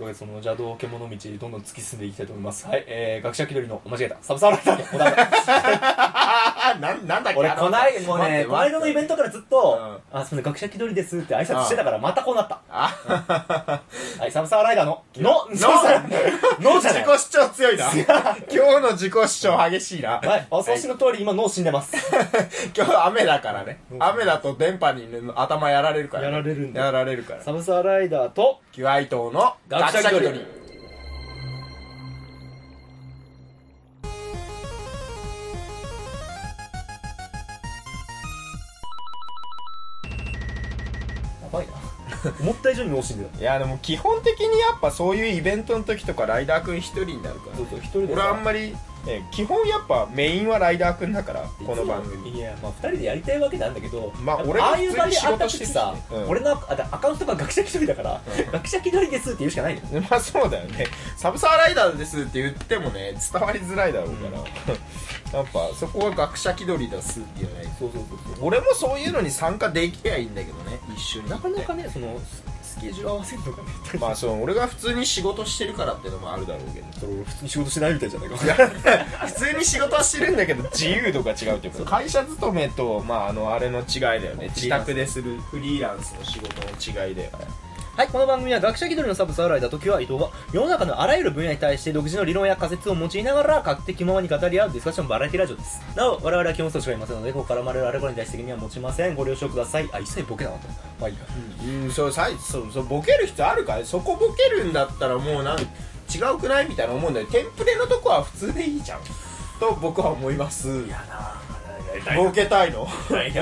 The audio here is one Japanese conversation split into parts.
というわけでその邪道獣道どんどん突き進んでいきたいと思います。はいえー、学者気取りの間違えたサブサーライターのなんなんだっけ俺、こない、もうね、この間のイベントからずっと、うあ、すみません、学者気取りですって挨拶してたから、またこうなった。あ。はい、サブサーライダーの、の、ののじゃない。自己主張強いな。今日の自己主張激しいな。はい、お察しの通り、今脳死んでます。今日雨だからね。雨だと電波に頭やられるからね、やられるんだやられるから。サブサーライダーと、キュアイ島の学者気取り 思った以上に脳死んでた。いやでも基本的にやっぱそういうイベントの時とかライダーくん一人になるからそうそう、一人で俺あんまり、ね、基本やっぱメインはライダーくんだからこの番組。いや、まあ二人でやりたいわけなんだけど、まあ俺がああいう場にあったてさ、うん。俺のあアカウントが学者気取りだから、学者気取りですって言うしかないの。よ。まあそうだよね。サブサーライダーですって言ってもね伝わりづらいだろうから、やっぱそこは学者気取りですっていと。そうそうそうそう。俺もそういうのに参加できりゃいいんだけどね一緒に。なかなかね、その、ススケジュール合わせるのがね、まあそう俺が普通に仕事してるからってのもあるだろうけど。それ俺普通に仕事しないみたいじゃないか。普通に仕事はしてるんだけど自由度が違うっていう。か会社勤めとまああのあれの違いだよね。自宅でする。フリーランスの仕事の違いだよねはい、この番組は学者気取りのサブサーライダー時は伊藤が世の中のあらゆる分野に対して独自の理論や仮説を用いながら勝手気ままに語り合うディスカッションバラエティラジオです。なお、我々は基本数しかいませんので、ここからまれるあれこれに対して責任は持ちません。ご了承ください。あ、一切ボケなかった。まあいいや。うんそうさいそうそうボケる必要あるかい？そこボケるんだったらもうなん違うくない？みたいな思うんだよテンプレのとこは普通でいいじゃんと僕は思いますやなボケたいの？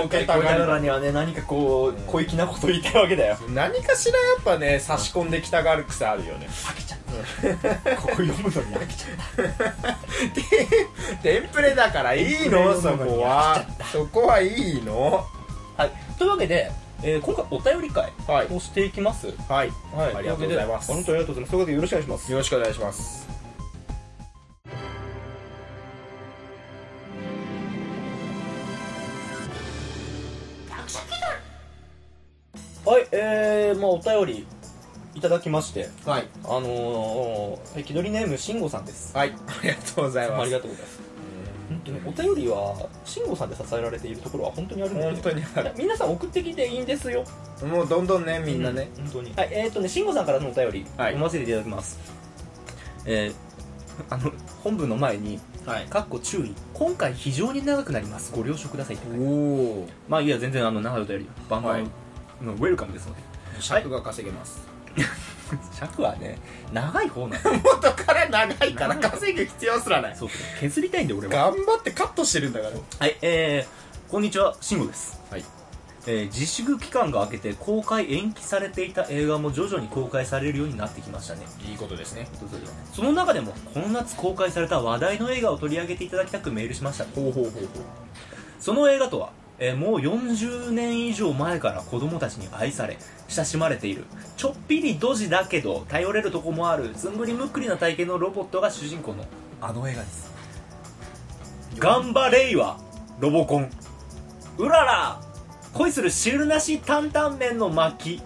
ボケたがりらにはね、何かこう、小粋なこと言いたいわけだよ。何かしらやっぱね差し込んできたがる癖あるよね飽きちゃった。ここ読むのに飽きちゃった。テンプレだからいいの？そこはそこはいいの？はい。というわけで、えー今回お便り会はいをしていきます。はいはい。ありがとうございます本当にありがとうございます。というわけでよろしくお願いします。よろしくお願いしますはい、えー、まあお便りいただきまして、はいあのー、気取りネームしんごさんです。はいありがとうございますありがとうございます。本当にお便りはしんごさんで支えられているところは本当にあるので、本当にある皆さん送ってきていいんですよ。もうどんどんねみんなね、うん本当に。はい、えーとね、しんごさんからのお便り、はい読ませていただきます。えー、あの、本文の前に、はいかっこ注意。今回非常に長くなります。ご了承くださいって書いてあるおおまあいいや、全然あの、長いお便り、バンバン、はいのウェルカムですので。尺が稼げます、尺はね、長い方なんで。元から長いから稼ぐ必要すらないそう。削りたいんで、俺は。頑張ってカットしてるんだからはい、えー、こんにちは、しんごです。はいえー自粛期間が明けて公開延期されていた映画も徐々に公開されるようになってきましたね。いいことですねその中でも、この夏公開された話題の映画を取り上げていただきたくメールしました。ほうほうほうほうその映画とは、えーもう40年以上前から子供たちに愛され、親しまれている、ちょっぴりドジだけど、頼れるとこもある、ずんぐりむっくりな体型のロボットが主人公のあの映画です。頑張れいわ、ロボコン。うらら恋する汁なし担々麺の巻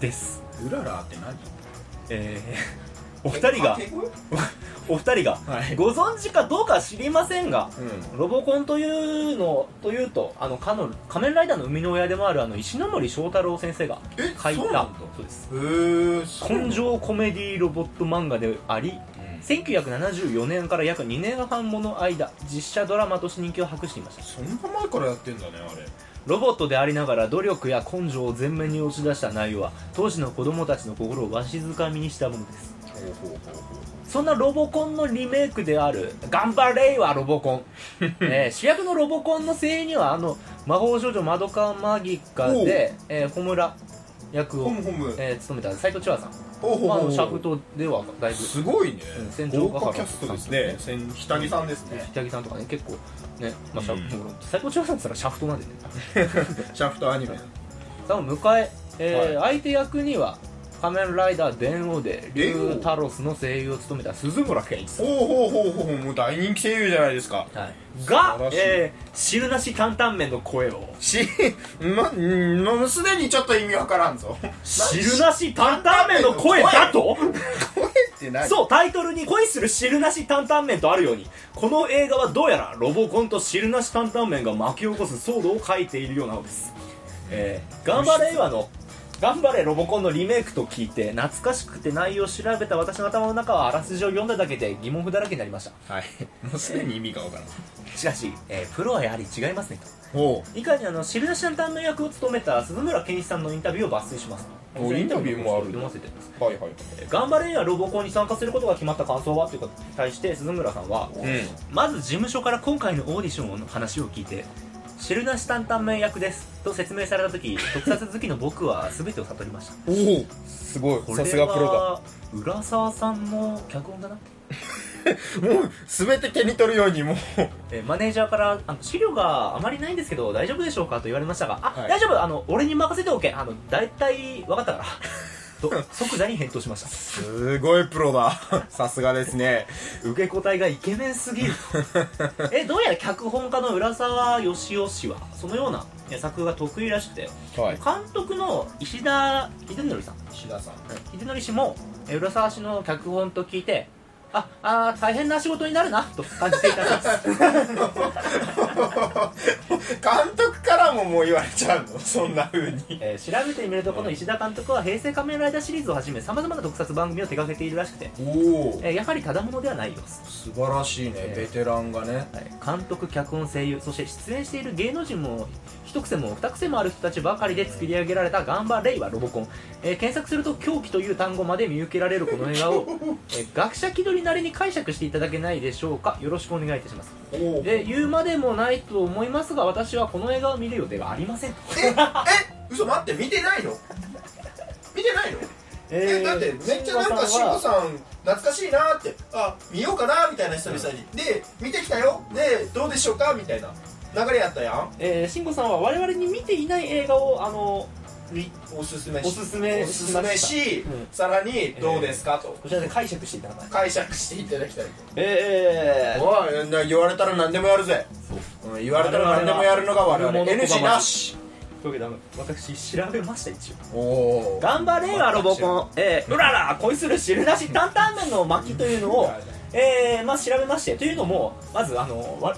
です。うららって何？えー、お二人が、お二人が、はい。ご存知かどうかは知りませんが、うん。ロボコンというのというとあのかの仮面ライダーの生みの親でもあるあの石ノ森章太郎先生がえ書いたそうなんだ。そうです。へえ根性コメディロボット漫画であり1974年から約2年半もの間実写ドラマとして人気を博していました。そんな前からやってんだねあれロボットでありながら努力や根性を前面に押し出した内容は当時の子供たちの心をわしづかみにしたものです。そんなロボコンのリメイクである「頑張れいわロボコン」えー主役のロボコンの声優にはあの魔法少女まどかマギカで、えー、ホムラ役をえー務めた斎藤千和さん、まあ、シャフトではだいぶすごいね。うん戦場豪華キャストですね。千下着さんですね。北木さんとかね結構ね、まあシャフトうん。斎藤千和さんって言ったらシャフトなんでね。シャフトアニメ。さあ迎ええー相手役には仮面ライダー電王でリュウタロスの声優を務めた鈴村健一さん。ほうほうほうほうもう大人気声優じゃないですか。はい、がえー、汁なし担々麺の声を。しまうんもうすでにちょっと意味わからんぞ。汁なし担々麺の声だと？声って何？そう、タイトルに恋する汁なし担々麺とあるように、この映画はどうやらロボコンと汁なし担々麺が巻き起こす騒動を書いているようなのです。えー、頑張れ映の、頑張れロボコンのリメイクと聞いて、懐かしくて内容を調べた私の頭の中はあらすじを読んだだけで疑問符だらけになりました。はいもうすでに意味がわからしかし、えープロはやはり違いますねと。んお以下にあの汁なし担々麺役を務めた鈴村健一さんのインタビューを抜粋します。おインタビューもある読ませてます。はいはい頑張れやロボコンに参加することが決まった感想は？ということに対して鈴村さんは、うんまず事務所から今回のオーディションの話を聞いて汁なし担々麺役です。と説明された時特撮好きの僕は全てを悟りました。おおすごい。これさすがプロだ。は浦沢さんの脚本だな、もう全て手に取るようにもう。えーマネージャーからあの資料があまりないんですけど大丈夫でしょうか？と言われましたがあ、はい。大丈夫。あの俺に任せておけ。あの大体分かったから。と即座に返答しました。すごいプロだ。さすがですね。受け答えがイケメンすぎる えどうやら脚本家の浦沢義雄氏はそのようなえ作風が得意らしくてはい。監督の石田秀則さん。石田さん。秀則氏もえ浦沢氏の脚本と聞いてああー大変な仕事になるなと感じていたそうです、監督からももう言われちゃうの？そんな風に。えー調べてみるとこの石田監督は平成仮面ライダーシリーズをはじめさまざまな特撮番組を手掛けているらしくて、おおえーやはりただものではない様子素晴らしいねえーベテランがね。はい。監督脚本声優そして出演している芸能人も一癖も二癖もある人たちばかりで作り上げられた「ガンバレイはロボコン」えー検索すると「狂気」という単語まで見受けられるこの映画を、えー学者気取りなりに解釈していただけないでしょうか。よろしくお願いいたします。で言うまでもないと思いますが私はこの映画を見る予定がありません。ええ嘘待って見てないの？見てないの？えだってめっちゃなんか慎吾さん懐かしいなってあ見ようかなみたいな久々に、で見てきたよ。でどうでしょうかみたいな流れやったやん。えー、慎吾さんは我々に見ていない映画をあのリおすすめおすすめおすすめし、うん。さらにどうですか？と。こちらで解釈していただかない解釈していただきたいと。えおいな言われたら何でもやるぜ、うん言われたら何でもやるのが我々。NG なし。というわけで私調べました一応。おお頑張れよロボコン、えー、うらら恋する汁なし担々麺の巻というのを、えー、まあ調べまして。というのもまずあのわわ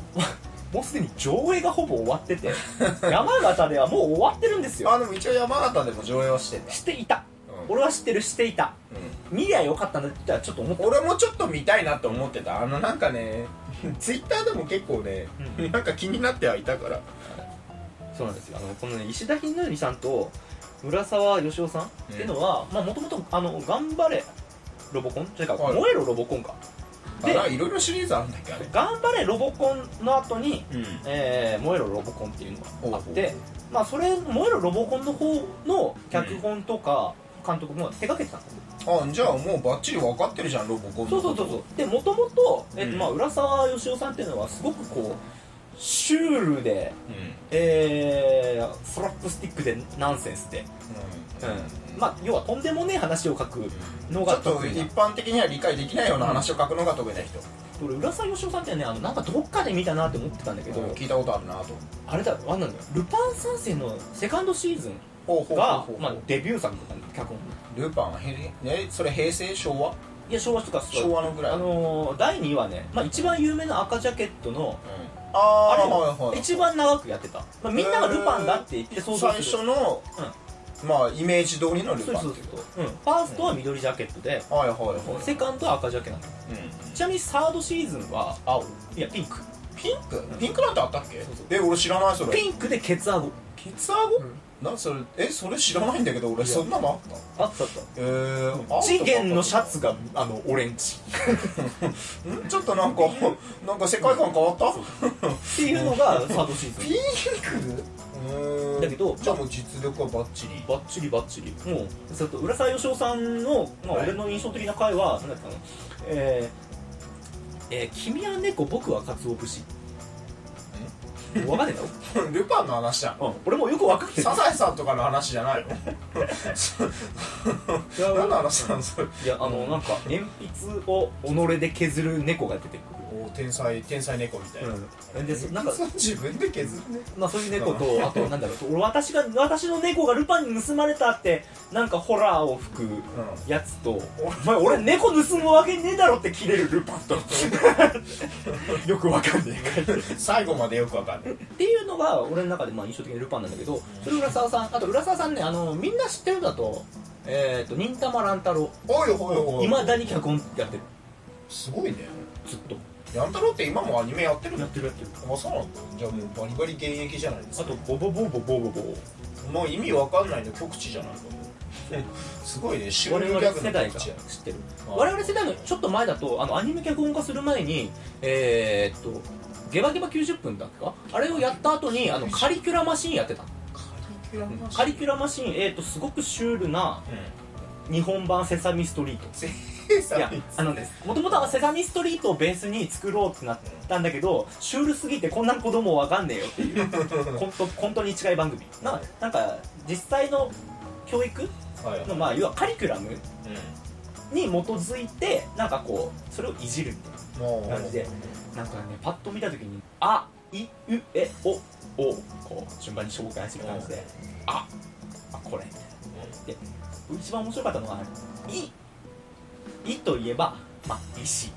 もうすでに上映がほぼ終わってて 山形ではもう終わってるんですよ。あでも一応山形でも上映はしてんだ、していた。うん。俺は知ってるしていた。見りゃよかったなってちょっと思った。俺もちょっと見たいなと思ってた。あのなんかね ツイッターでも結構ね、うん。なんか気になってはいたから。そうなんですよ。あのこのね石田ひ則さんと浦沢義雄さんっていうのはもともとあの頑張れロボコン？というか、はい。燃えろロボコンかでいろいろシリーズあるんだっけあれ。頑張れロボコンの後にうん。えー、燃えろロボコンっていうのがあってまあそれ燃えろロボコンの方の脚本とか監督も手掛けてたんですよ、あじゃあもうバッチリ分かってるじゃんロボコンのそうそうそうそう。でもともと、えっとうん。まあ、浦沢義雄さんっていうのはすごくこうシュールで、うえー、スラップスティックでナンセンスで、ん、うんまあ、要はとんでもねえ話を書くのがちょっと一般的には理解できないような話を書くのが得意な人、俺浦沢義雄さんってねあのなんかどっかで見たなって思ってたんだけど、聞いたことあるなとあれだあれなんだよルパン三世のセカンドシーズンがデビュー作とかの脚本。ルパンはへねそれ平成昭和？いや昭和とか昭和のぐらい。あのー第2話ね、まあ、一番有名な赤ジャケットのあああれはいはい一番長くやってた、まあ、みんながルパンだって言って想像最する。初の、まあイメージ通りのルそうそうパンっていう。そう、うん、ファーストは緑ジャケットで、はいはいはい。セカンドは赤ジャケなの。うんちなみにサードシーズンは青。いやピンク。ピンク？ピンクなんてあったっけ？そうそう。え俺知らないそれ。ピンクでケツアゴ。ケツアゴ？それえそれ知らないんだけど俺そんなのあった？あったあった。えー、次元のシャツがあのオレンジ。ん？ちょっとなんかなんか世界観変わった？っていうのがサードシーズン。ピンクうんだけどじゃあもう実力はバッチリ。バッチリバッチリ。もうそれと浦沢義雄さんの、まあ、はい。俺の印象的な回は何だったの？えー、えー君は猫僕は鰹節分かんねえだろ、ルパンの話じゃん。うん、俺もよく分かってるサザエさんとかの話じゃないの？何の話なのそれ？いやあのなんか鉛筆を己で削る猫が出てくるお天才天才猫みたいな、うん、でなんか自分で削るねまあそういう猫とあとなんだろう俺私が私の猫がルパンに盗まれたってなんかホラーを吹くやつと、お前俺猫盗むわけねえだろって切れるルパンと。よくわかんねえ。か 最後までよくわかんないっていうのが俺の中でまあ印象的なルパンなんだけどそれ浦沢さんあと浦沢さんねあのみんな知ってるだと。えっ、と忍たま乱太郎。いまだに脚本やってる。すごいね。ずっとやんたろうって今もアニメやってるの？やってるやってる。あそうなんだ。じゃあもうバリバリ現役じゃないですか。あとボボボボボボボ。もう意味わかんないの極地じゃないかすごいねシュー我ギャグ世代が知の極地やってるあ我々世代のちょっと前だとあのアニメ脚本化する前にえー、っとゲバゲバ90分だっけか？あれをやった後にあのカリキュラマシーンやってた。カリキュラマシカリキュラマシーンえー、っとすごくシュールな日本版セサミストリート。せいやあのねもともとはセサミストリートをベースに作ろうってなったんだけどシュールすぎてこんな子供わかんねえよっていう。コントコントに近い番組。ななんか実際の教育はいのまあ要はカリキュラムうに基づいてなんかこうそれをいじるみたいな感じで。なんかねパッと見た時に「あいうえお」をこう順番に紹介する感じで「ああこれ」で一番面白かったのは「い」「い」といえば、まあ、石っ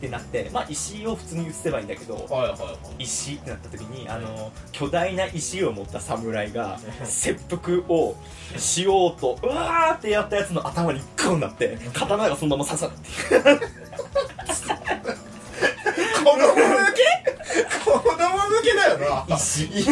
てなって、まあ、石を普通に写せばいいんだけどはいはいはい。石ってなった時にあの巨大な石を持った侍が切腹をしようとうわーってやったやつの頭にグーンなって刀がそのまま刺さって子供向け？子供向けだよな。石。い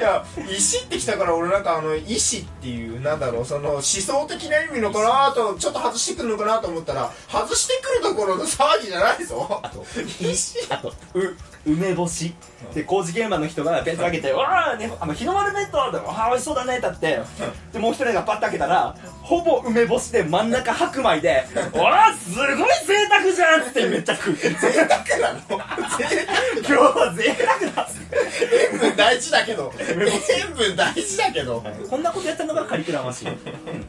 や石ってきたから俺なんかあの意志っていうなんだろうその思想的な意味のかなとちょっと外してくるのかなと思ったら外してくるところの騒ぎじゃないぞ。あと石あとう梅干し。で工事現場の人が弁当開けて「わあ、ね、あの日の丸弁当だあ美味しそうだね」だって。でもう一人がパッと開けたらほぼ梅干しで真ん中白米で「わあすごい贅沢じゃん」ってめっちゃ食う。贅沢なの？今日は贅沢だ塩分大事だけど塩分大事だけど。こんなことやったのがカリキュラマシーン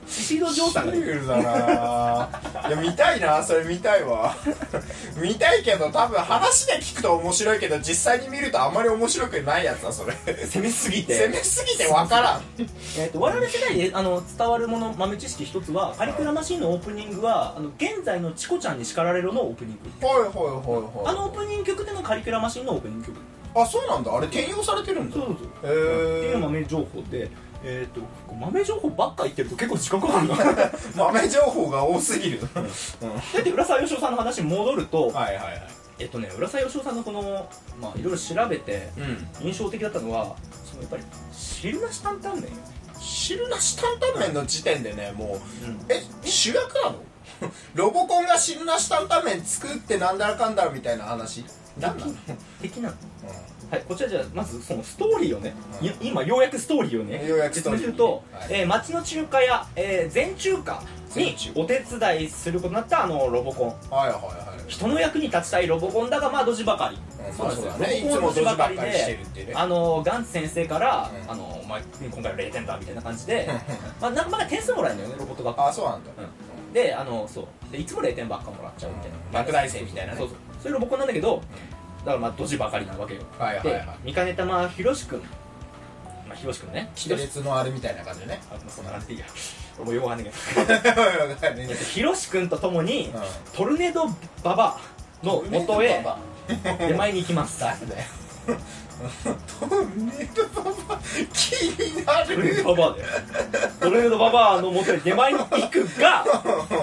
宍戸城さん。がシュールだな。いや見たいなそれ見たいわ。見たいけど多分話で聞くと面白いけど実際に見るとあんまり面白くないやつだそれ。攻めすぎて。攻めすぎて分からん。えー、と我々世代であの伝わるもの豆知識一つはカリキュラマシーンのオープニングはあの現在のチコちゃんに叱られるのオープニング。はいはいはいはいあのオープニング曲でのカリキュラマシーンのオープニング曲。あそうなんだ。あれ転用されてるんだ。そうそうそう。へっていうえ豆情報でえっ、と豆情報ばっか言ってると結構時間かかるな。だ 豆情報が多すぎる。って浦沢義雄さんの話に戻ると、はいはいはい。えっとね浦沢義雄さんのこのまあいろいろ調べてうん。印象的だったのはそのやっぱり汁なし担々麺？汁なし担々麺の時点でねもううん。え主役なの？ロボコンが汁なし担々麺作ってなんだらかんだらみたいな話？な。んなの、的なはい、こちらじゃあまずそのストーリーをね、うん。い今ようやくストーリーをねようやくス説明すると、はい。えー町の中華屋、えー全中華にお手伝いすることになったあのロボコン。はいはいはい。人の役に立ちたいロボコンだがまあドジばかり、うんそうですよね。ロボコンはドジばかりでね。あのガンツ先生から、うん。あのまあ、今回は0点だみたいな感じでまあなんか点数もらえるんだよねロボット学校。あそうなんだ。であのそう。でいつも0点ばっかもらっちゃうみたいな、うん。落第生みたいなね。そうそう。そういうロボコンなんだけど、だからまあドジばかりなわけよ。ではいはいはい。見かねたまひろしくんまあひろしくんね。系列のあれみたいな感じでね。あまあそんな感じでいいや。俺もよくわかんないけど。ねひろしくんとともに、うん。トルネードババアの元へ出前に行きます。誰だよ。トルネードババ。気になトルネーるドババアだよ。トルネードババアの元へ出前に行くが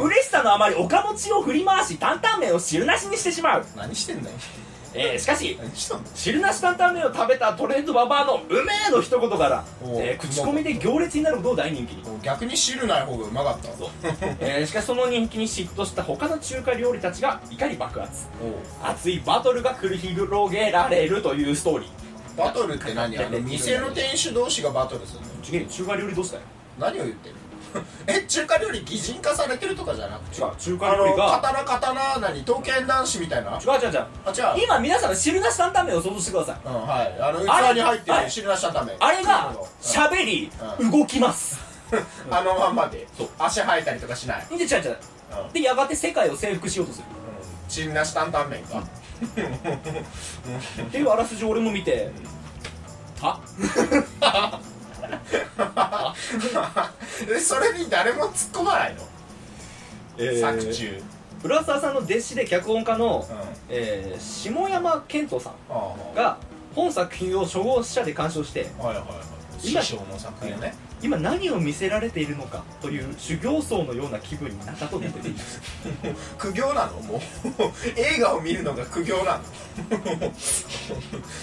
嬉しさのあまり岡持ちを振り回し担々麺を汁なしにしてしまう、何してんだよえーしかし汁なし担々麺を食べたトレンドババアのうめえの一言から、えー口コミで行列になるほど大人気に、逆に汁ない方がうまかった。そう。えーしかしその人気に嫉妬した他の中華料理たちが怒り爆発。熱いバトルが繰り広げられるというストーリー。バトルって何？あの店の店主同士がバトルするの？中華料理同士だよ。何を言ってる え中華料理擬人化されてるとかじゃなくて？違う中華料理が刀刀何？刀剣男子みたいな？違う違う違う。あ違う。今皆さん汁なし担々麺を想像してください。うんはい。あの器に入ってはいる汁なし担々麺。あれがうん。喋りう動きます。あのまんまで。そう。足生えたりとかしない？で違う違う。うん。でやがて世界を征服しようとする。汁なし担々麺か。っていうあらすじを俺も見て。あで それに誰も突っ込まないの？作中。浦沢さんの弟子で脚本家の、うん。えー下山健人さんあが本作品を初号者で鑑賞してあはいはいはい。師今匠の作品をね今何を見せられているのかという修行僧のような気分になったと出ています。苦行なの？もう映画を見るのが苦行なの？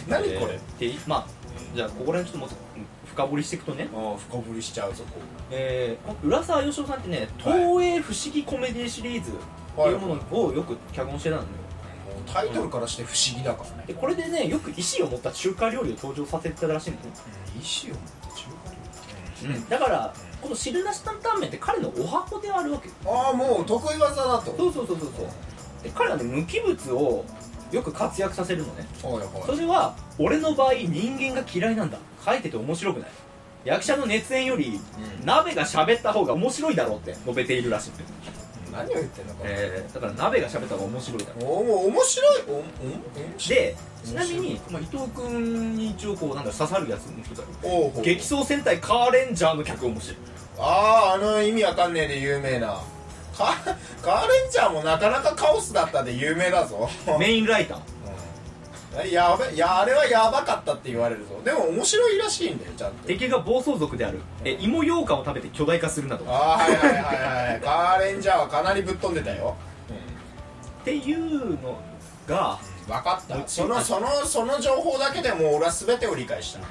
何これ、えーでまあじゃあここら辺ちょっともっとうん深掘りしていくとね。ああ深掘りしちゃうぞこえー、浦沢義雄さんってね東映不思議コメディシリーズっていうものをよく脚本してたんだよタイトルからして不思議だからね、でこれでねよく意思を持った中華料理を登場させてたらしいんだよ、意思を持って中華料理、だからこの汁なし担々麺って彼のお箱ではあるわけ。よああもう得意技だと。そうそうそうそうそう。で彼はね無機物をよく活躍させるのね。それは俺の場合人間が嫌いなんだ。書いてて面白くない。役者の熱演よりうん。鍋が喋った方が面白いだろうって述べているらしい。何を言ってんのか、えー、だから鍋が喋った方が面白いだろう。お面白い。おお面白い。でちなみに、まあ、伊藤君に一応こうなんだ刺さるやつの人だよおうほう。激走戦隊カーレンジャーの脚本もしてるあああの意味わかんねえで有名なカカーレンジャーもなかなかカオスだったで有名だぞ。メインライター？うん。やべいやあれはやばかったって言われるぞ。でも面白いらしいんだよちゃんと。敵が暴走族である。え芋羊羹を食べて巨大化するなど。っああはいはいはいはいカーレンジャーはかなりぶっ飛んでたよ、ていうのが分かった。そのそのその情報だけでもう俺は全てを理解した、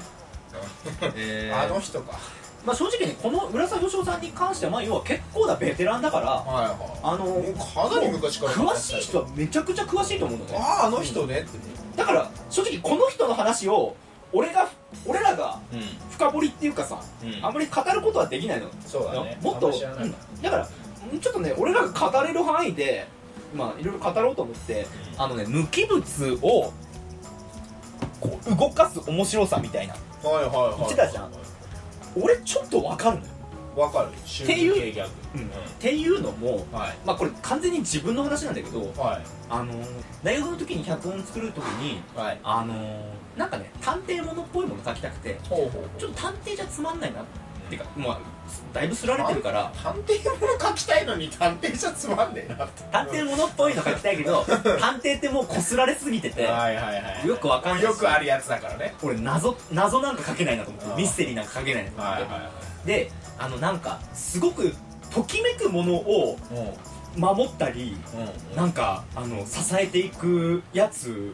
えあの人かまあ、正直ねこの浦沢義雄さんに関してはまあ要は結構なベテランだからはいはい。あのもうかなり昔から詳しい人はめちゃくちゃ詳しいと思うんだね。あああの人ねって。だから正直この人の話を俺が俺らがうん。深掘りっていうかさ、うん。あんまり語ることはできないのそうだね。もっと、あんま知らない。うん。だからちょっとね俺らが語れる範囲でまあいろいろ語ろうと思って、うん。あのね無機物をこう動かす面白さみたいな。はいはいはい。言ってたじゃん俺ちょっとわかるわかる。週っていう系ギャグ。っていうのもはい。まあこれ完全に自分の話なんだけどはい。あのー大学の時に脚本作る時にはい。あのーなんかね探偵ものっぽいもの書きたくてほうほうちょっと探偵じゃつまんないなっていうかまあだいぶすられてるから。探偵もの書きたいのに探偵じゃつまんねえなって。探偵ものっぽいの書きたいけど 探偵ってもうこすられすぎててはいはいはいよくわかんないし。よくあるやつだからね。俺謎謎なんか書けないなと思ってミステリーなんか書けないなと思って、はいはいはいであのなんかすごくときめくものをうん。守ったりうん。なんかあの支えていくやつ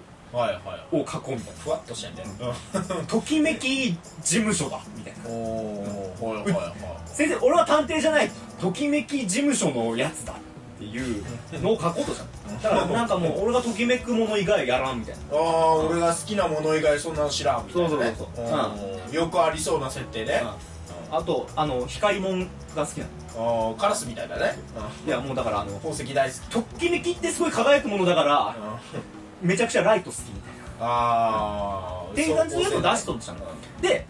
を書こうみたいふわっとしてんだよなときめき事務所だ。みたいな。先生俺は探偵じゃない。ときめき事務所のやつだっていうのを書こうとしたの。だからなんかもう俺がときめくもの以外やらんみたいな。ああ俺が好きなもの以外そんなの知らんみたいなね。そうそうそうう。ん。よくありそうな設定ね。あとあの光もんが好きなの。カラスみたいだね。いやもうだからあの宝石大好き。ときめきってすごい輝くものだからめちゃくちゃライト好きみたいな。ああっていう感じのやつを出しとってたの。で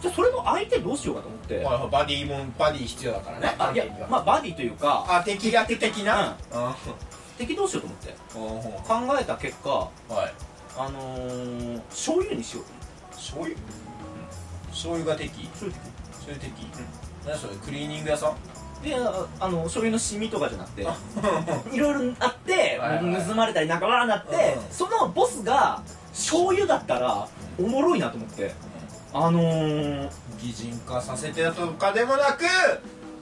じゃあそれの相手どうしようかと思って、はいはいバディもんバディ必要だからね。あいやまあバディというかあ敵役的な？うん。敵どうしようと思って。考えた結果はい。あのー、醤油にしようと醤油？醤油が敵。思って醤油敵。何それ？クリーニング屋さん？でああの醤油のシミとかじゃなくていろいろあって盗まれたりなんかわーなって、うん。そのボスが醤油だったらおもろいなと思って。あのー、擬人化させてとかでもなく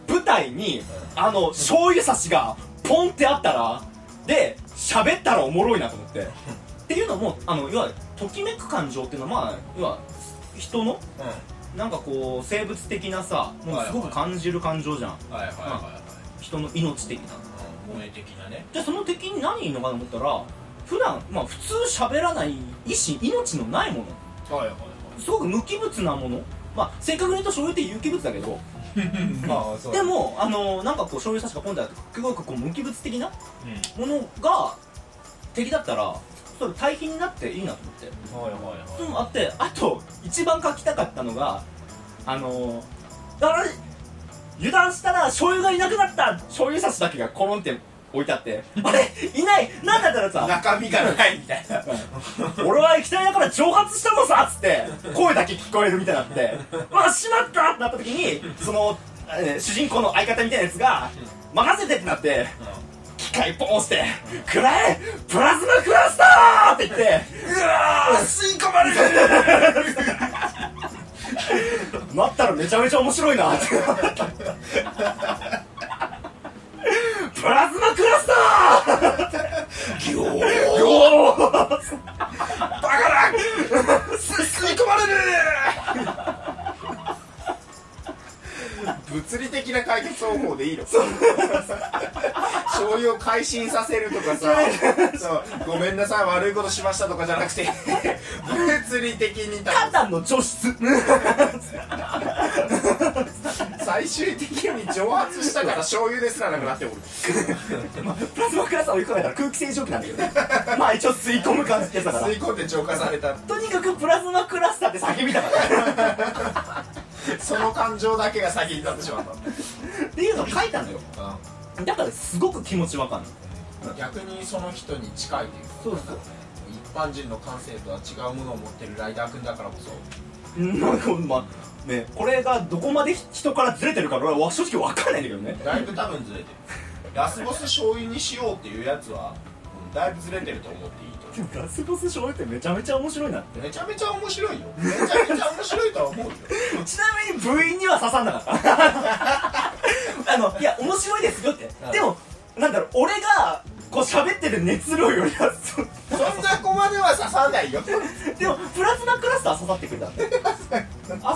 舞台にあの醤油差しがポンってあったらで喋ったらおもろいなと思って。っていうのもあの要はときめく感情っていうのはまあ要は人のなんかこう生物的なさもうすごく感じる感情じゃん。はいはいはいはい。人の命的な萌え的なね。じゃあその敵に何いいのかと思ったら普段まあ普通喋らない意志命のないもの。はいはいはい。すごく無機物なもの。まあ正確に言うと醤油って有機物だけど。まあそうでもあのなんかこう醤油差しがポンってあってすごくこう無機物的なものが敵だったらそれ対比になっていいなと思って。はいはいそうい。うのもあってあと一番書きたかったのがあのだから油断したら醤油がいなくなった。醤油差しだけがコロンって置いてあって。あれ？いない？なんだったらさ。中身がないみたいな。俺は液体だから蒸発したのさっつって声だけ聞こえるみたいになって「わしまった!」ってなった時にその、えー主人公の相方みたいなやつが「任せて!」ってなって機械ポン押して「くらえプラズマクラスター!」って言ってうわー！吸い込まれる！なったらめちゃめちゃ面白いなってプラズマクラスターギョーおーバカだ吸い込まれる物理的な解決方法でいいの？醤油を改心させるとかさ。そう。ごめんなさい。悪いことしましたとかじゃなくて。物理的にただの除湿。最終的に蒸発したから醤油ですらなくなっておる。ま あプラズマクラスターを追い込めたら空気清浄機なんだけどね。まあ一応吸い込む感じでさから。吸い込んで浄化された。とにかくプラズマクラスターって叫びたかった。その感情だけが先に立ってしまった。っていうのを書いたのよ。だからすごく気持ちわかんない逆にその人に近いというか。そうそう。一般人の感性とは違うものを持ってるライダー君だからこそ。うん。なんかまあねこれがどこまで人からずれてるか俺は正直わかんないんだけどね。だいぶ多分ずれてる。ラスボス醤油にしようっていうやつは、うんだいぶずれてると思っていいと思ラスボス醤油ってめちゃめちゃ面白いなって。うめちゃめちゃ面白いよ。めちゃめちゃ面白いとは思うよ。ちなみに部員には刺さんなかった。あのいや面白いですよって。うん。でもなんだろう俺がこう喋ってる熱量よりはそそんな子までは刺さないよ。でもプラズマクラスター刺さってくれたんであ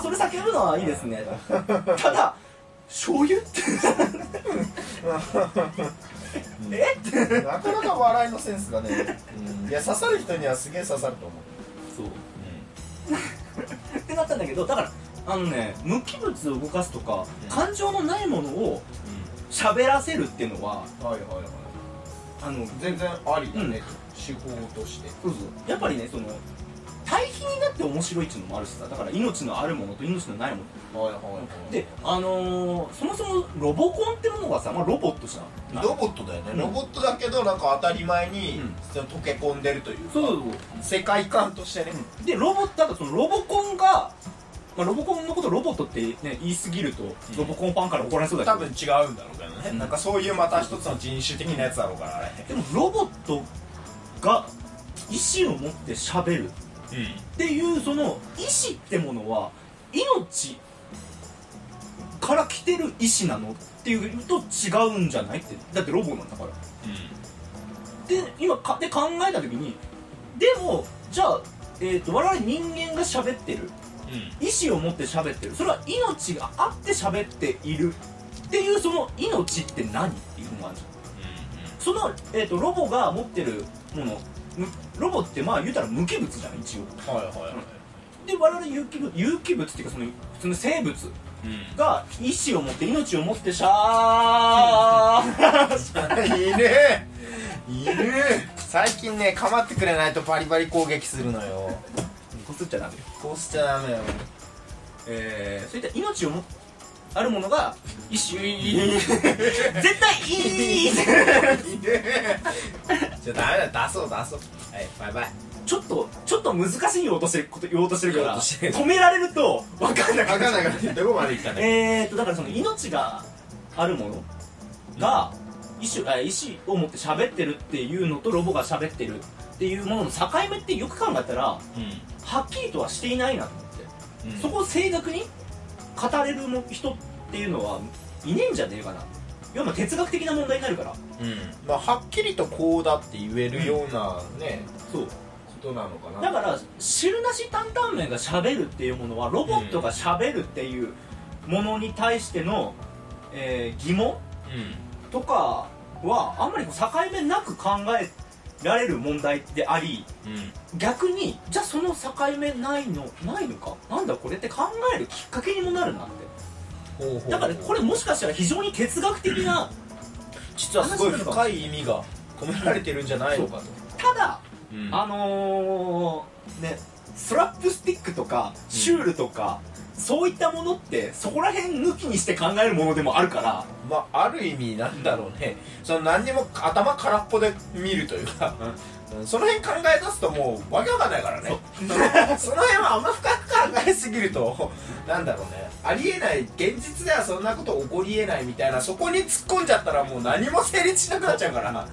それ叫ぶのはいいですね。ただ醤油って。えってなかなか笑いのセンスがね、うん。いや刺さる人にはすげえ刺さると思う。そう。ってなったんだけどだからあのね無機物を動かすとか、うん。感情のないものを喋らせるっていうのははいはいはい。あの全然ありだね、手法と。して。やっぱりねその対比になって面白いっていうのもあるしさだから命のあるものと命のないもの。はいはいはい。であのーそもそもロボコンってものがさ、まあ、ロボットじゃん。ロボットだよね、うん。ロボットだけどなんか当たり前に、うん。溶け込んでるというかそうそう世界観としてね、そうでロボットだからそのロボコンが、まあ、ロボコンのことロボットってね言い過ぎると、ロボコンファンから怒られそうだけど。多分違うんだろうけどね、うん。なんかそういうまた一つの人種的なやつだろうから。あれでもロボットが意志を持って喋るっていうその意志ってものは命から来てる意志なのっていうと違うんじゃないって。だってロボなんだから。で今かで考えた時にでもじゃあ、えー、と我々人間が喋ってる。意志を持って喋ってる。それは命があって喋っているっていうその命って何っていうのがあるじゃん。その、えー、とロボが持ってるものむロボってまあ言うたら無機物じゃん一応。はいはいはい、で我々有機物有機物っていうかその普通の生物が意志を持って命を持ってシャー。いいね。いいね。最近ね構ってくれないとバリバリ攻撃するのよ。こすっちゃダメよ。こうしちゃダメよ。えー、そういった命を持あるものが意志絶対いいじゃあダメだ出そう出そう。はいバイバイ。ちょっとちょっと難しい言おうとしてること言おうとしてるから止められると分かんなくなっちゃう分かんないからどこまでいったねえーとだからその命があるものが意思あ意思を持って喋ってるっていうのとロボが喋ってるっていうものの境目ってよく考えたらはっきりとはしていないなと思って、そこを正確に語れるも人っていうのはいねえんじゃねえかな。要は哲学的な問題になるから。うん。まあはっきりとこうだって言えるようなねそう。ことなのかな。だから汁なし担々麺が喋るっていうものはロボットが喋るっていうものに対しての、えー疑問とかはあんまりこう境目なく考えられる問題であり逆にじゃあその境目ないのないのか？なんだこれって考えるきっかけにもなるなって。ほうだからこれもしかしたら非常に哲学的な 実はすごい深い意味が込められてるんじゃないのかと。ただ、うん。あのーねスラップスティックとかシュールとか、そういったものってそこら辺抜きにして考えるものでもあるから。まあある意味なんだろうね。その何にも頭空っぽで見るというか、その辺考え出すともうわけわかんないからね。その辺はあんま深く考えすぎるとなんだろうねありえない現実ではそんなこと起こりえないみたいなそこに突っ込んじゃったらもう何も成立しなくなっちゃうから。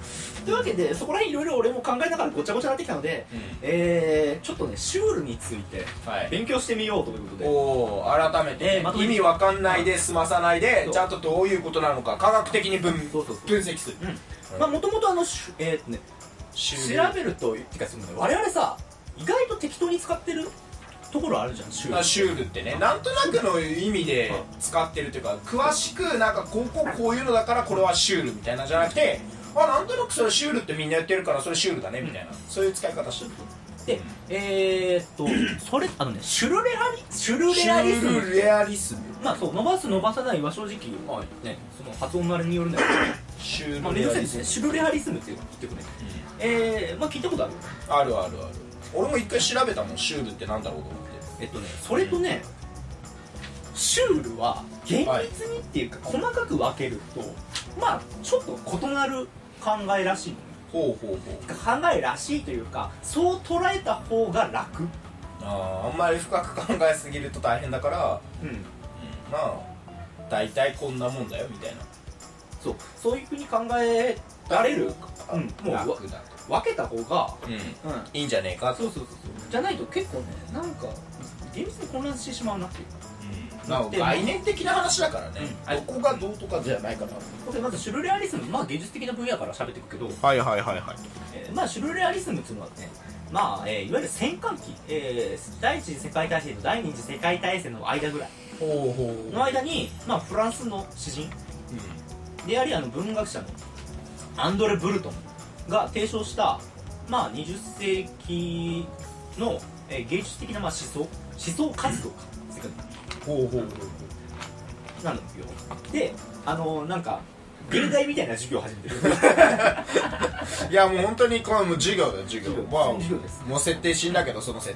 というわけでそこら辺いろいろ俺も考えながらごちゃごちゃになってきたので、えー、ちょっとねシュールについてはい。勉強してみようということで、おお改めて、えーま意味わかんないで済まさないでちゃんとどういうことなのか科学的に分そうそうそう。分析する。うん。まあもともとあのえーね調べるというかそのね。我々さ意外と適当に使ってるところあるじゃんシュール。まあシュールってね。なんとなくの意味で使ってるというか詳しくなんかこうこうこういうのだからこれはシュールみたいなんじゃなくてあなんとなくそれシュールってみんなやってるからそれシュールだねみたいな、そういう使い方してる。でえー、っとそれあのねシュルレアリシュルシレアリズム。ュールレアリスム。まあそう伸ばす伸ばさないは正直まあねその発音のあれによるんだけど。シュルレアリスム。珍しいですね。シュルレアリズムっていう結局ね。えー、まあ聞いたことある？あるあるある俺も一回調べたもんシュールってなんだろうと思って。えっとねそれとねシュールは厳密にっていうか、細かく分けるとまあちょっと異なる考えらしいのね。ほうほうほう。考えらしいというかそう捉えた方が楽。あーあんまり深く考えすぎると大変だから、うん。まあ大体こんなもんだよみたいな。そう。そういうふうに考えられる、うん、もうわ楽だ。と分けた方がうん。うん。いいんじゃねえか？とそうそうそうそう。じゃないと結構ねなんか厳密に混乱してしまうなっていうまあ概念的な話だからね、うん。どこがどうとかじゃないから。でまずシュルレアリスムまあ芸術的な分野から喋っていくけど、はいはいはいはいえーまあシュルレアリスムっていうのはねまあ、えーいわゆる戦艦機、えー第一次世界大戦と第二次世界大戦の間ぐらい。の間に、まあ、フランスの詩人でありあの文学者のアンドレ・ブルトンが提唱した、まあ、20世紀の、えー芸術的な、まあ、思想思想活動か。ほうほうほうなんですよ。であのなんか芸大みたいな授業を始めてる。いやもう本当にこれ授業だよ授業。まあもう設定死んだけどその設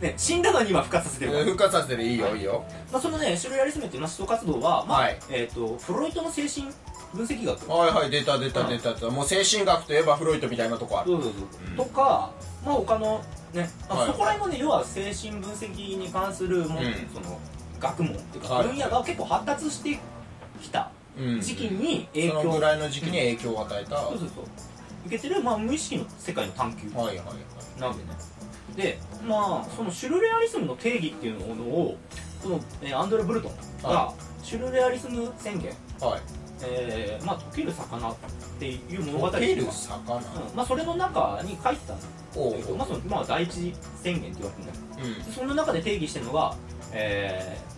定。ね、死んだのに今復活させてる。復活させてる。いいよいいよ。まあ、そのね、シュルレアリスムっていうのは思想活動は、まあはい。えー、とフロイトの精神分析学。はいはい出た出た出た出たもう精神学といえばフロイトみたいなとこある。そうそうそう。うんとか、まあ、他のね、そこら辺のね要は精神分析に関するも、うん。その学問っていうか、はい。分野が結構発達してきたうん。時期に影響、そのぐらいの時期に影響を与えた、そうそうそう。受けてる、まあ、無意識の世界の探求はいはいはい。なわけね。でまあそのシュルレアリスムの定義っていうのをこの、えーアンドレ・ブルトンが、はシュルレアリスム宣言はいえーまあ、溶ける魚っていう物語。溶ける魚？うん。まあ、それの中に書いてたんだ。けど、まあそのまあ、第一次宣言って言われてるんだけうん。どその中で定義してるのが、えー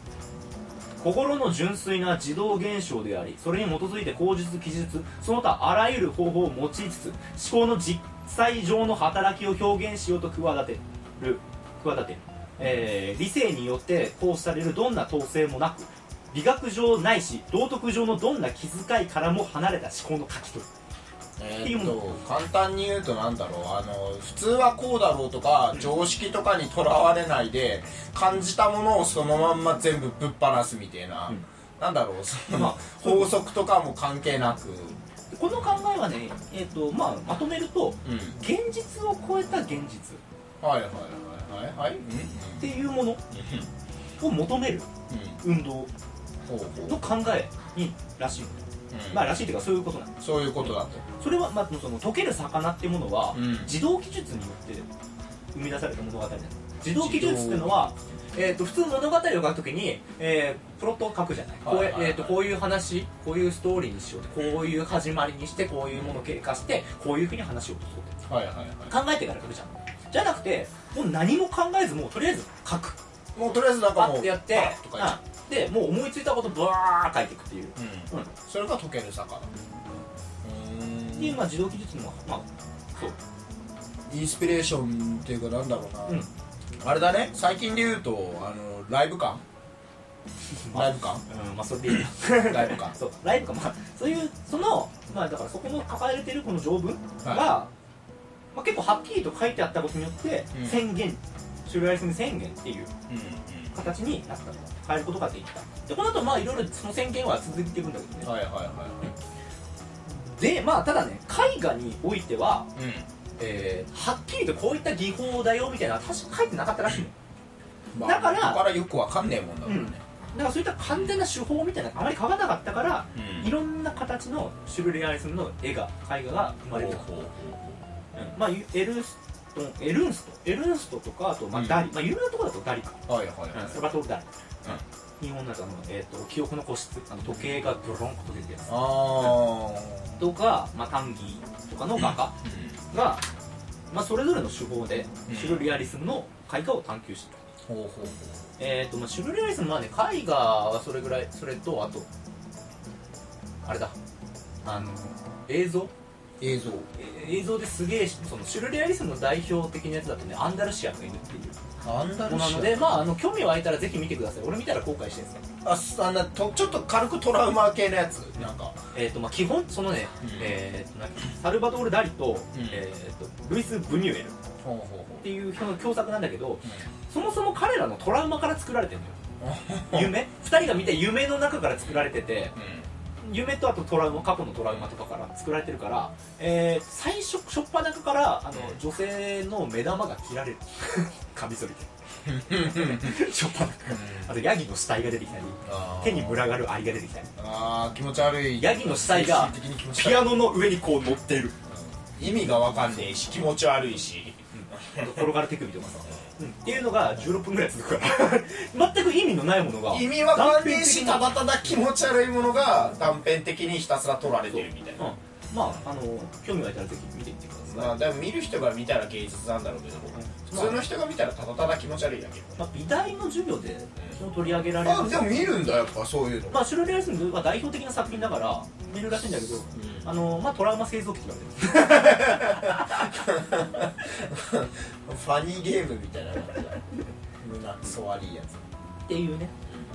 心の純粋な自動現象でありそれに基づいて口述記述その他あらゆる方法を用いつつ思考の実際上の働きを表現しようと企てる企てる、えー理性によって行使されるどんな統制もなく美学上ないし道徳上のどんな気遣いからも離れた思考の書き取り。えーっと簡単に言うとなんだろう。あの普通はこうだろうとか常識とかにとらわれないで感じたものをそのまんま全部ぶっ放すみたいな、うん。なんだろう。その、まあ法則とかも関係なく、この考えはね、えーとまあ、まとめるとうん、現実を超えた現実。はいはいはいはいはい。うん。っていうものを求めるうん。運動。ほうほうの考えにらしいの。うん。まあらしいというかそういうことなのそういうことだとそれは、まあ、その溶ける魚っていうものは、うん。自動記述によって生み出された物語なの。自動記述っていうのはえー、と普通物語を書くときに、えープロットを書くじゃない,、こうえー、とこういう話こういうストーリーにしようこういう始まりにしてこういうものを経過してこういうふうに話を落とそうってはいはいはい。考えてから書くじゃん。じゃなくてもう何も考えずもうとりあえず書く。もうとりあえずなんかパもうやってとかでもう思いついたことブワー書いていくっていう。うん。うん。それが溶ける魚うで、まあ、自動記述のまあそう。インスピレーションっていうかなんだろうな、うん。あれだね。最近で言うとあのライブ感？ライブ感？うんまあそれでいい。やライブ感。そう。ライブかまあそういうそのまあだからそこの抱えてるこの条文が、まあ、結構はっきりと書いてあったことによって、うん。宣言。シュルレアリスム宣言っていううん。形になったと変えることができた。でこの後まあいろいろその宣言は続いていくんだけどね。はいはいはでまあただね絵画においては、いうん。えーはっきりとこういった技法だよみたいな確か書いてなかったらしいの。まあだからここからよくわかんねえもんだもんね。だからそういった完全な手法みたいなあまり書かなかったから、うん。いろんな形のシュルレアリスムの絵画絵画が生まれると、ほうまあエルストンエルンストエルンストとかあと、まあうん。ダリ、まあ、有名なところだとダリか、うはいはいはい。うん。サルバトルダリ、日本だとあの、えー、と記憶の個室あの時計がドロンと出てるやつ。あとか、まあ、タンギーとかの画家ーが、まあ、それぞれの手法でうん。シュルレアリスムの絵画を探求してた、ほうほうほう。えーとまあ、シュルレアリスムはね絵画はそれぐらいそれとあとあれだ。あの映像。映像。え映像ですげえそのシュルレアリスムの代表的なやつだとねアンダルシアがいるっていうアンダルシア子なのでまああの興味湧いたらぜひ見てください。俺見たら後悔してるんですよ。あすあんなとちょっと軽くトラウマ系のやつ？なんか。えーとまあ、基本そのね、うん。えーとなんかサルバドール・ダリと,、ん。えーとルイス・ブニュエル。っほうほう。ていう人の共作なんだけどほそもそも彼らのトラウマから作られてるのよ。夢？2人が見た夢の中から作られてて夢とあとトラウマ過去のトラウマとかから作られてるから、えー最初初っ端からあの女性の目玉が切られる。カミソリで。初っ端あとヤギの死体が出てきたり手に群がるアリが出てきたり。あー気持ち悪い。ヤギの死体がピアノの上にこう乗っている意味がわかんねえし気持ち悪いし。転がる手首とかさ、うん。っていうのが16分ぐらい続くから。全く意味のないものが意味わかんしただただ気持ち悪いものが断片的にひたすら取られてるみたいな。うん、まああの興味があったらぜひ見てみてください、まあでも見る人が見たら芸術なんだろうけど普通の人が見たらただただ気持ち悪いだけ。まあ、美大の授業で取り上げられる。あでも見るんだやっぱそういうの。まあ、シュルレアリスムは代表的な作品だから見るらしいんだけど、あのまあ、トラウマ製造機って言われてるファニーゲームみたいな胸くそ悪いやつ。っていうね、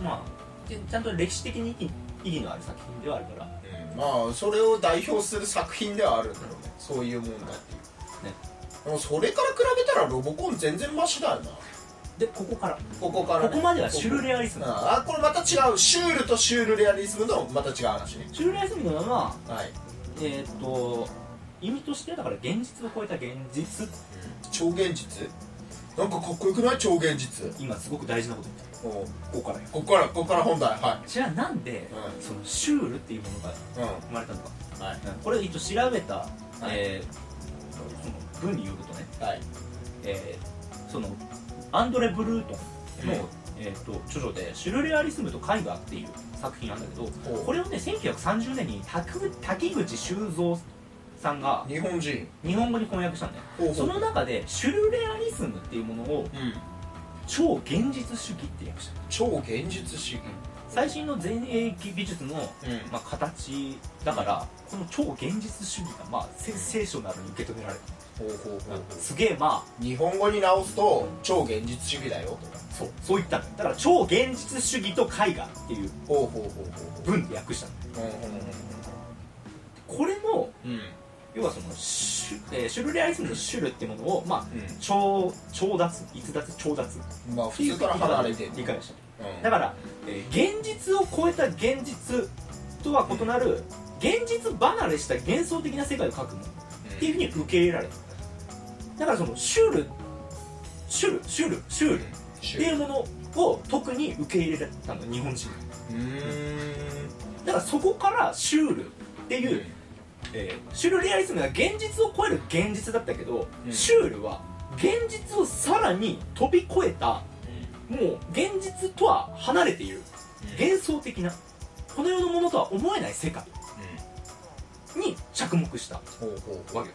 まあ、でちゃんと歴史的に意義のある作品ではあるからまあそれを代表する作品ではあるんだろうねそういうもんだっていう。ね。でもそれから比べたらロボコン全然マシだよな。でここから。ここから、ね、ここまではシュル。レアリスムああこれまた違う。シュールとシュールレアリズムのまた違う話ね。シュルレアリスムのままはい、えーっと意味としてだから現実を超えた現実。超現実？なんかかっこよくない？超現実。今すごく大事なこと言ったここからよここからここから本題。はじゃあなんで、うん。そのシュールっていうものがい生まれたのか、うん。はいこれ一応調べた、えーその文によるとね、はい。えーそのアンドレ・ブルートンの、うん。えー、と著書で「シュルレアリスムと絵画」っていう作品なんだけどこれをね1930年に滝滝口修造さんが日本人。日本語に翻訳したんだよ。その中でシュルレアリスムっていうものをうん超現実主義って訳した。超現実主義。最新の前衛美術の、うん。まあ、形だからこの超現実主義が、まあ、センセーショナルに受け止められるほうほうほうすげえまあ日本語に直すと超現実主義だよと。かそうそう言ったんだから超現実主義と絵画っていうほうほうほうほう文で訳したんだよほうこれのうんうん要はそのシュ,、えーシュルレアリスムのシュルってものをまあうん。超超脱逸脱超脱まあ普通から離れて。る理解した。うん。だから、えー現実を超えた現実とは異なる現実離れした幻想的な世界を描くものっていうふうに受け入れられた。だからそのシュルシュルシュルシュルっていうものを特に受け入れられたの日本人うーんだからそこからシュールっていう、えーシュルレアリスムが現実を超える現実だったけど、うん。シュールは現実をさらに飛び越えたもう現実とは離れている。幻想的なこの世のものとは思えない世界に着目した。わけよ。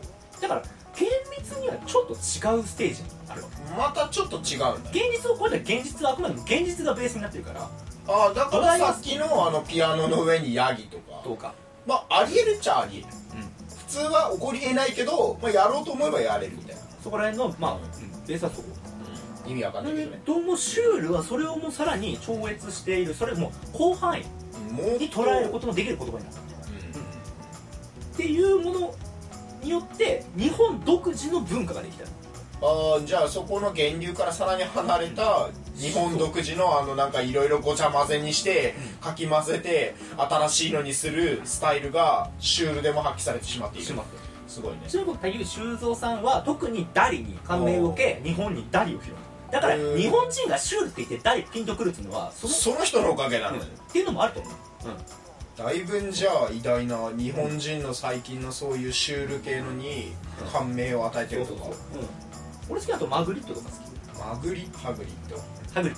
だから厳密にはちょっと違うステージにあるわけ。またちょっと違うんだ。現実を超えた現実はあくまでも現実がベースになってるから。ああだからさっきのあのピアノの上にヤギとか。どうかまあありえるっちゃありえる。うん。普通は起こりえないけど、まあ、やろうと思えばやれるみたいな。そこら辺のまあ、うん。ベースはそこ。意味わかんないけどね。どうもシュールはそれをもうさらに超越している。それも広範囲に捉えることのできる言葉になったっていうものによって日本独自の文化ができた。あじゃあそこの源流からさらに離れた日本独自のあのなんかいろいろごちゃ混ぜにしてかき混ぜて新しいのにするスタイルがシュールでも発揮されてしまっている。すごいね。中国太夫修造さんは特にダリに感銘を受け日本にダリを広めただから日本人がシュールって言ってダリピンとくるっていうのはその人のおかげなの、うん、っていうのもあると思う、うん。だいぶじゃあ偉大な日本人の最近のそういうシュール系のに感銘を与えてるとか、俺好きだとマグリットとか好きマグリハグリットハグリ。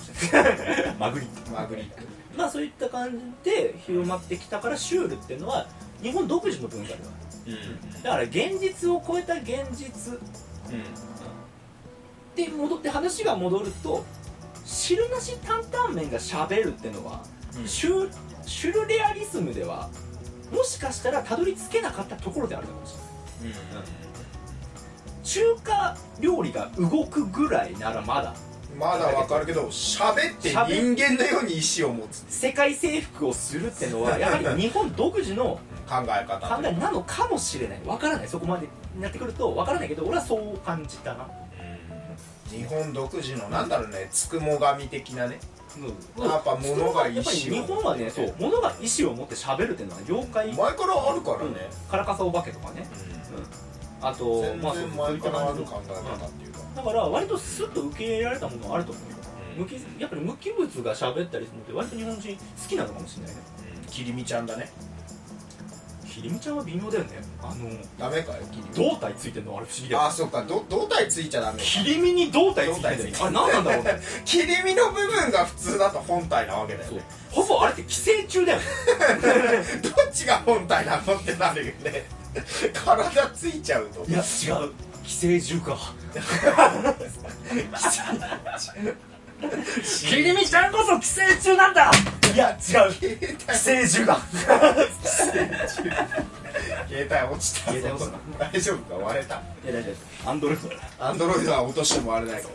マグリ。マグリ。まあそういった感じで広まってきたからシュールっていうのは日本独自の文化ではうん、だから現実を超えた現実、うん、で戻って話が戻ると汁なし担々麺がしゃべるっていうのは、うん、シュシュルレアリスムではもしかしたらたどり着けなかったところであるかもしれない、うん、中華料理が動くぐらいならまだ。まだわかるけど喋って人間のように意志を持つ。世界征服をするっていうのはやはり日本独自の 考え方。考えなのかもしれない。わからない。そこまでになってくるとわからないけど俺はそう感じたな。日本独自のなんだろうねつくも神的なね。うん、やっぱ物が意思日本はねそう。物が意思を持って喋るっていうのは業界前からあるからね、カラカサお化けとかね、うんあとまあ前からある考え方っていう。か、だから割とスッと受け入れられたものはあると思うよ、無機やっぱり無機物が喋ったりするのって割と日本人好きなのかもしれないね、うん、きりみちゃんだね。きりみちゃんは微妙だよね。あのダメかよ胴体ついてんのあれ不思議だよあそっか。胴体ついちゃダメ切り身に胴体ついてる。あれ何なんだろうね。切り身の部分が普通だと本体なわけだよね。ほぼあれって寄生虫だよね。どっちが本体なのってなるよね体ついちゃうといや違う。寄生獣か。切り身ちゃんこそ寄生虫なんだ。いや違う。寄生獣だ。携帯落ちた。携帯落ちた。大丈夫か？割れた。いや大丈夫アンドロイドアンドロイドは落としても割れないか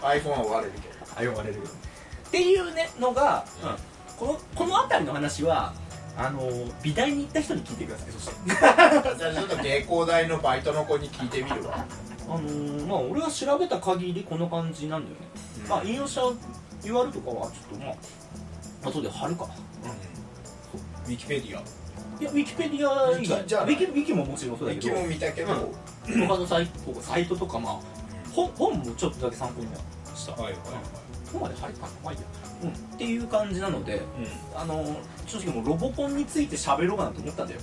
ら iPhone は割れるけど。iPhone 割れるけどっていうねのが、うん、このこの辺りの話はあの美大に行った人に聞いてください。そして じゃあちょっと芸工大のバイトの子に聞いてみるわ。あのー、まあ俺は調べた限りこの感じなんだよね、うん、まあ引用者 UR とかはちょっとまあ後で貼るか、うん、ウィキペディア。いやウィキペディア以外。じゃウィキウィキももちろんそうだけど。ウィキも見たけど、うん、他のサイトサイトとかまあ本本もちょっとだけ参考にはした。はいはいはい本まで貼りたのまあいいや、うん、っていう感じなので、うん、あの正直もうロボコンについて喋ろうかなと思ったんだよ、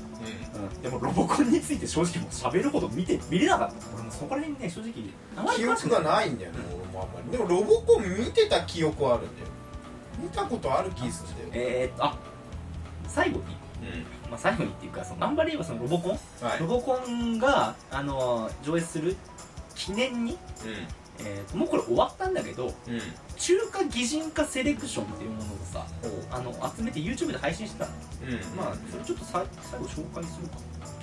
うん、うん、でもロボコンについて正直もう喋るほど見て見れなかった。俺もそこら辺ね正直記憶がないんだよね、俺もあんまり。でもロボコン見てた記憶はあるんだよ。見たことある気するんだよ。えー、っとあ最後に、うん。まあ、最後にっていうかそのナンバーリーはそのロボコン、はい、ロボコンがあの上映する記念に、うん。えー、もうこれ終わったんだけど、うん、中華擬人化セレクションっていうものをさあの集めて YouTube で配信してたの、うん、まあそれちょっとさ最後紹介するか。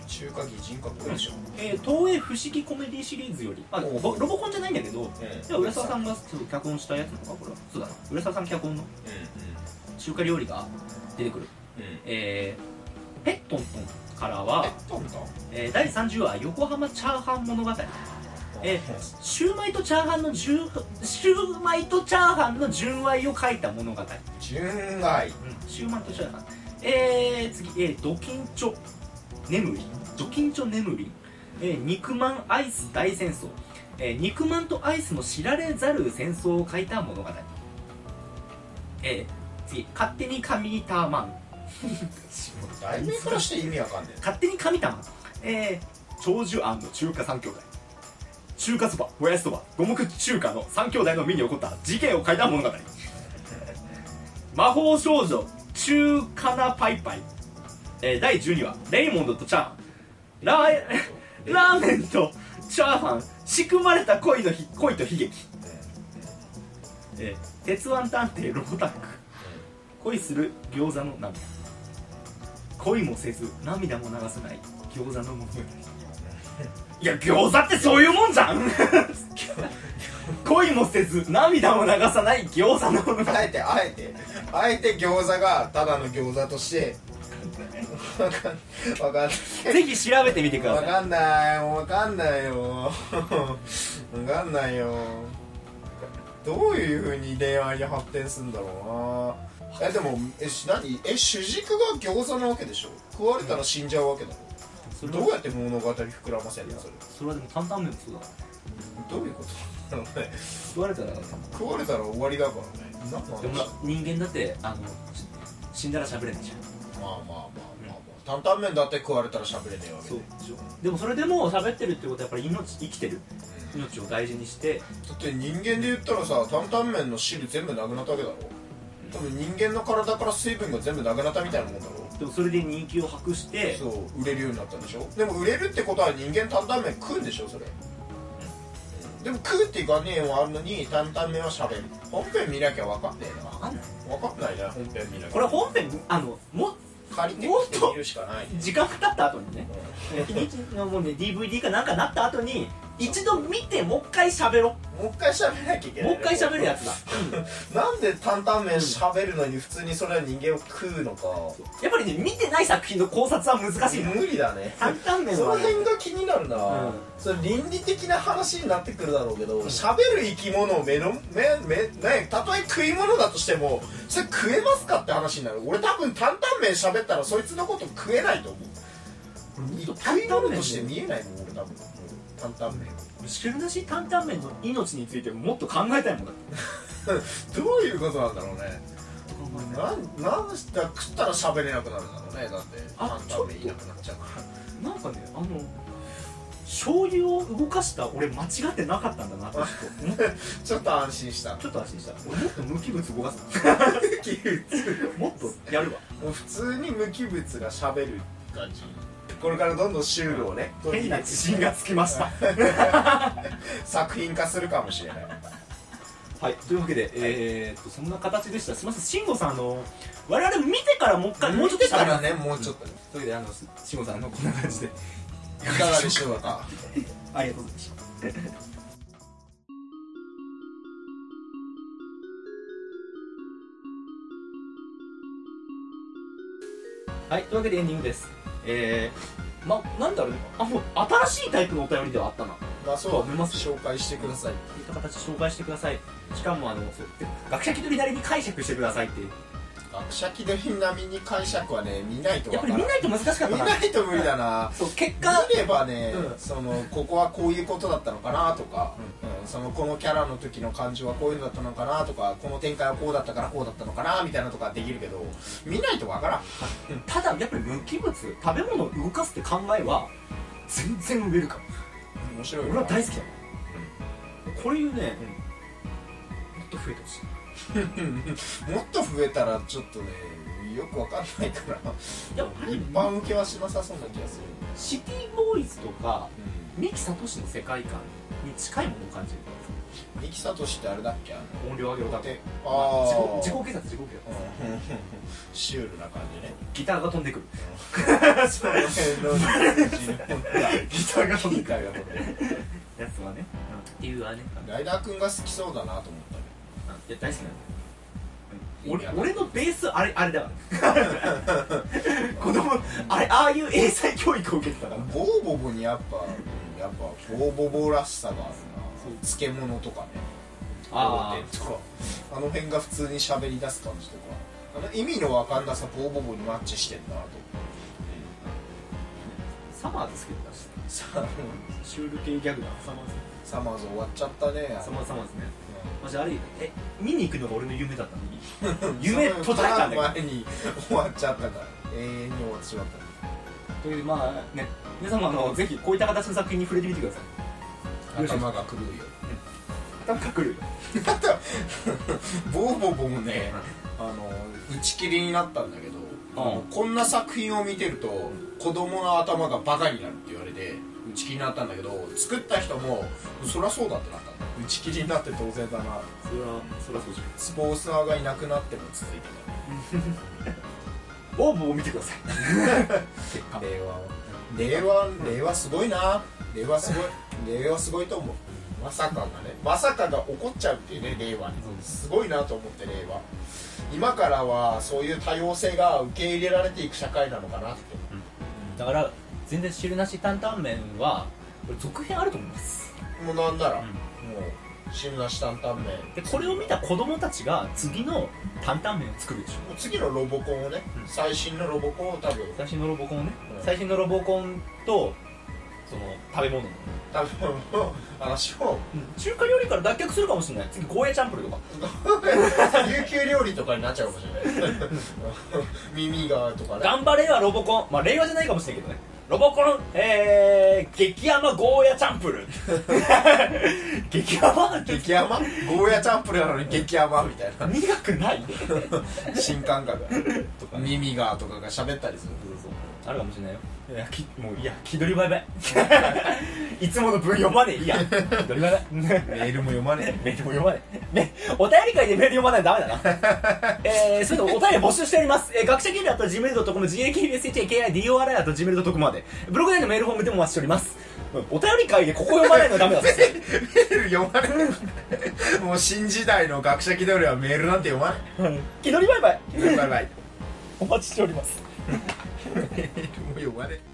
中華擬人化コレクション、えー、東映不思議コメディシリーズより、まあ、ロボコンじゃないんだけど、うん、浦沢さんが脚本したやつのかこれはそうだな。浦沢さん脚本の、中華料理が出てくる、うん、えー、ペットントンからは、えー、第30話横浜チャーハン物語えー、シューマイとチャーハンのシューマイとチャーハンの純愛を書いた物語。純愛、うん、シューマイとチャーハン。えー、次、えー、ドキンチョ。眠り。ドキンチョ眠り、えー、肉まんアイス大戦争、えー、肉まんとアイスの知られざる戦争を書いた物語。えー、次。勝手に神たまん題名からして意味わかんない勝手に神たまんえー、長寿庵の中華三兄弟中華そばもやしそば五目中華の三兄弟の身に起こった事件を書いた物語。魔法少女中華なパイパイ、えー、第12話レイモンドとチャーハン。ラーラーメンとチャーハン。仕組まれた恋の恋と悲劇、えー、鉄腕探偵ロボタック。恋する餃子の涙。恋もせず涙も流さない餃子の物語いや餃子ってそういうもんじゃん。恋もせず涙も流さない餃子の女あえてあえて。あえて餃子がただの餃子として。わかんわかんない。ぜひ調べてみてください。わかんないもうわかんないよ。わかんないよ。どういうふうに恋愛に発展するんだろうな。えでもえし何？え主軸が餃子なわけでしょ？食われたら死んじゃうわけだろそれはどうやって物語膨らませんの？それそれはでも担々麺もそうだどういうこと？なのね食われたら。食われたら終わりだからね。でも話人間だってあの死んだら喋れないじゃん。まあまあまあまあまあ。担々麺だって食われたら喋れねえわけそうででもそれでも喋ってるってことはやっぱり命生きてる。命を大事にして。だって人間で言ったらさ担々麺の汁全部なくなったわけだろ？多分人間の体から水分が全部なくなったみたいなもんだろ？でもそれで人気を博してそう売れるようになったんでしょ？でも売れるってことは人間担々麺食うんでしょ？それ。でも食うっていう概念はあるのに担々麺は喋る。本編見なきゃ分かんねえな。分かんない。分かんないね本編見なきゃ。これ本編あのも借りてきて見るしかない。時間が経った後にね。日にちのもうね DVD かなんかなった後に一度見てもう一回喋ろもう一回喋らなきゃいけないもう一回喋るやつだ。なんで担々麺喋るのに普通にそれは人間を食うのか。やっぱりね見てない作品の考察は難しいの無理だね。担々麺そのはね辺が気になるな、うん。それ倫理的な話になってくるだろうけど喋、る生き物を目の目目ねたとえ食い物だとしてもそれ食えますかって話になる。俺多分担々麺喋ったらそいつのこと食えないと思う。食い物として見えないもん俺多分担々麺。汁なし担々麺の命についてもっと考えたいもんだ どういうことなんだろうね。なんなんしたら食ったら喋れなくなるんだろうね。だってあ担々麺いなくなっちゃうから。なんかねあの醤油を動かした俺間違ってなかったんだなってちょっと。ちょっと安心した。ちょっと安心した。俺もっと無機物動かす無機物。もっとやるわ。もう普通に無機物が喋る感じこれからどんどんシュールをね変な自信がつきました。作品化するかもしれない。はいというわけで、えー、っとそんな形でした。すみません慎吾さんあの我々見てからもう一回もうちょっとたらね。もうちょっとね。というわけであの慎吾さんあのこんな感じで。いかがでしょうか。ありがとうございました。はい、というわけでエンディングです。えー、ま、なんだろうね、あ、もう新しいタイプのお便りではあったな。まあそう思います紹介してくださいこういった形で紹介してください。しかも、あの、そう、で学者気取りなりに解釈してくださいっていう。学者気取り並みに解釈はね見ないとやっぱり見ないと難しかった見な。ないと無理だな。そう、結果、見ればね、うん。そのここはこういうことだったのかなとか、うん。そのこのキャラの時の感じはこういうのだったのかなとかこの展開はこうだったからこうだったのかなみたいなとかできるけど見ないとわからん。ただ、やっぱり無機物、食べ物を動かすって考えは、全然ウェルカム。面白いよ俺は大好きだこういうね、もっと増えてほしい。もっと増えたらちょっとねよくわかんないから。でも、一般受けはしなさそうな気がする、シティボーイズとか、三木聡の世界観に近いものを感じる三木聡ってあれだっけ？あの音量上げろだでああ自己あ自己警察自己警察。シュールな感じね。ギターが飛んでくる。その辺のギターが飛んでくる。やつはね、っていうはね。ライダーくんが好きそうだなと思った大好きなんだよ。いや俺俺のベースあれあれだから。子供あれああいう英才教育を受けてたから。ボーボボにやっぱやっぱボーボボらしさがあるな。漬物とかね。あとか。あの辺が普通に喋り出す感じとか。あの意味のわかんなさボーボボにマッチしてんなと。サマーズ好きだし。さシュール系ギャグだサマーズ。サマーズ終わっちゃったね。サマーズサマーズねマジあれえ見に行くのが俺の夢だったの？にうん夢途絶えたんだけど。その前に終わっちゃったから。永遠に終わってしまったというまあね皆様あのぜひこういった形の作品に触れてみてください。頭が狂うよ。頭が来るボーボボもねあの打ち切りになったんだけど、あのこんな作品を見てると子供の頭がバカになるって言われて打ち切りになったんだけど作った人もそりゃそうだってなった打ち切りになって当然だな。それはそれはそうじゃんスポーツ側がいなくなっても続いてボーボーを見てください。結果た令和は令和令和すごいな。令和すごい。令和すごいと思う。まさかがねまさかが起こっちゃうっていうね令和に。すごいなと思って令和。今からはそういう多様性が受け入れられていく社会なのかなって、だから全然汁なし担々麺はこれ続編あると思います。もうなんなら、もう汁なし担々麺でこれを見た子供たちが次の担々麺を作るでしょ。もう次のロボコンをね、うん。最新のロボコンを多分最新のロボコンをね、うん。最新のロボコンとその食べ物。の、多分話を。中華料理から脱却するかもしれない。次ゴーヤチャンプルとか。琉球料理とかになっちゃうかもしれない。耳がとかね。頑張れはロボコン。まあ令和じゃないかもしれないけどねロボコンえー、激甘ゴーヤチャンプル。激甘？激甘？ゴーヤチャンプルなのに激甘？みたいな。苦くない？新感覚。耳がとかが喋ったりするあるかもしれないよいやきもういや気取りバイバイ いつもの文読まねえいいや気取りバイバイメールも読まねメールも読まない。ね、お便り会でメール読まないとダメだな。えー、それでお便り募集しております。えー、学者芸人あと gmail.com、gakbshakidori あと gmail.com まで。ブログ内のメールフォームでもお待ちしております。お便り会でここ読まないのはダメだ。メール読まねもう新時代の学者気取りはメールなんて読まない気取りバイバイ。バイバイ お待ちしております。メールも読まね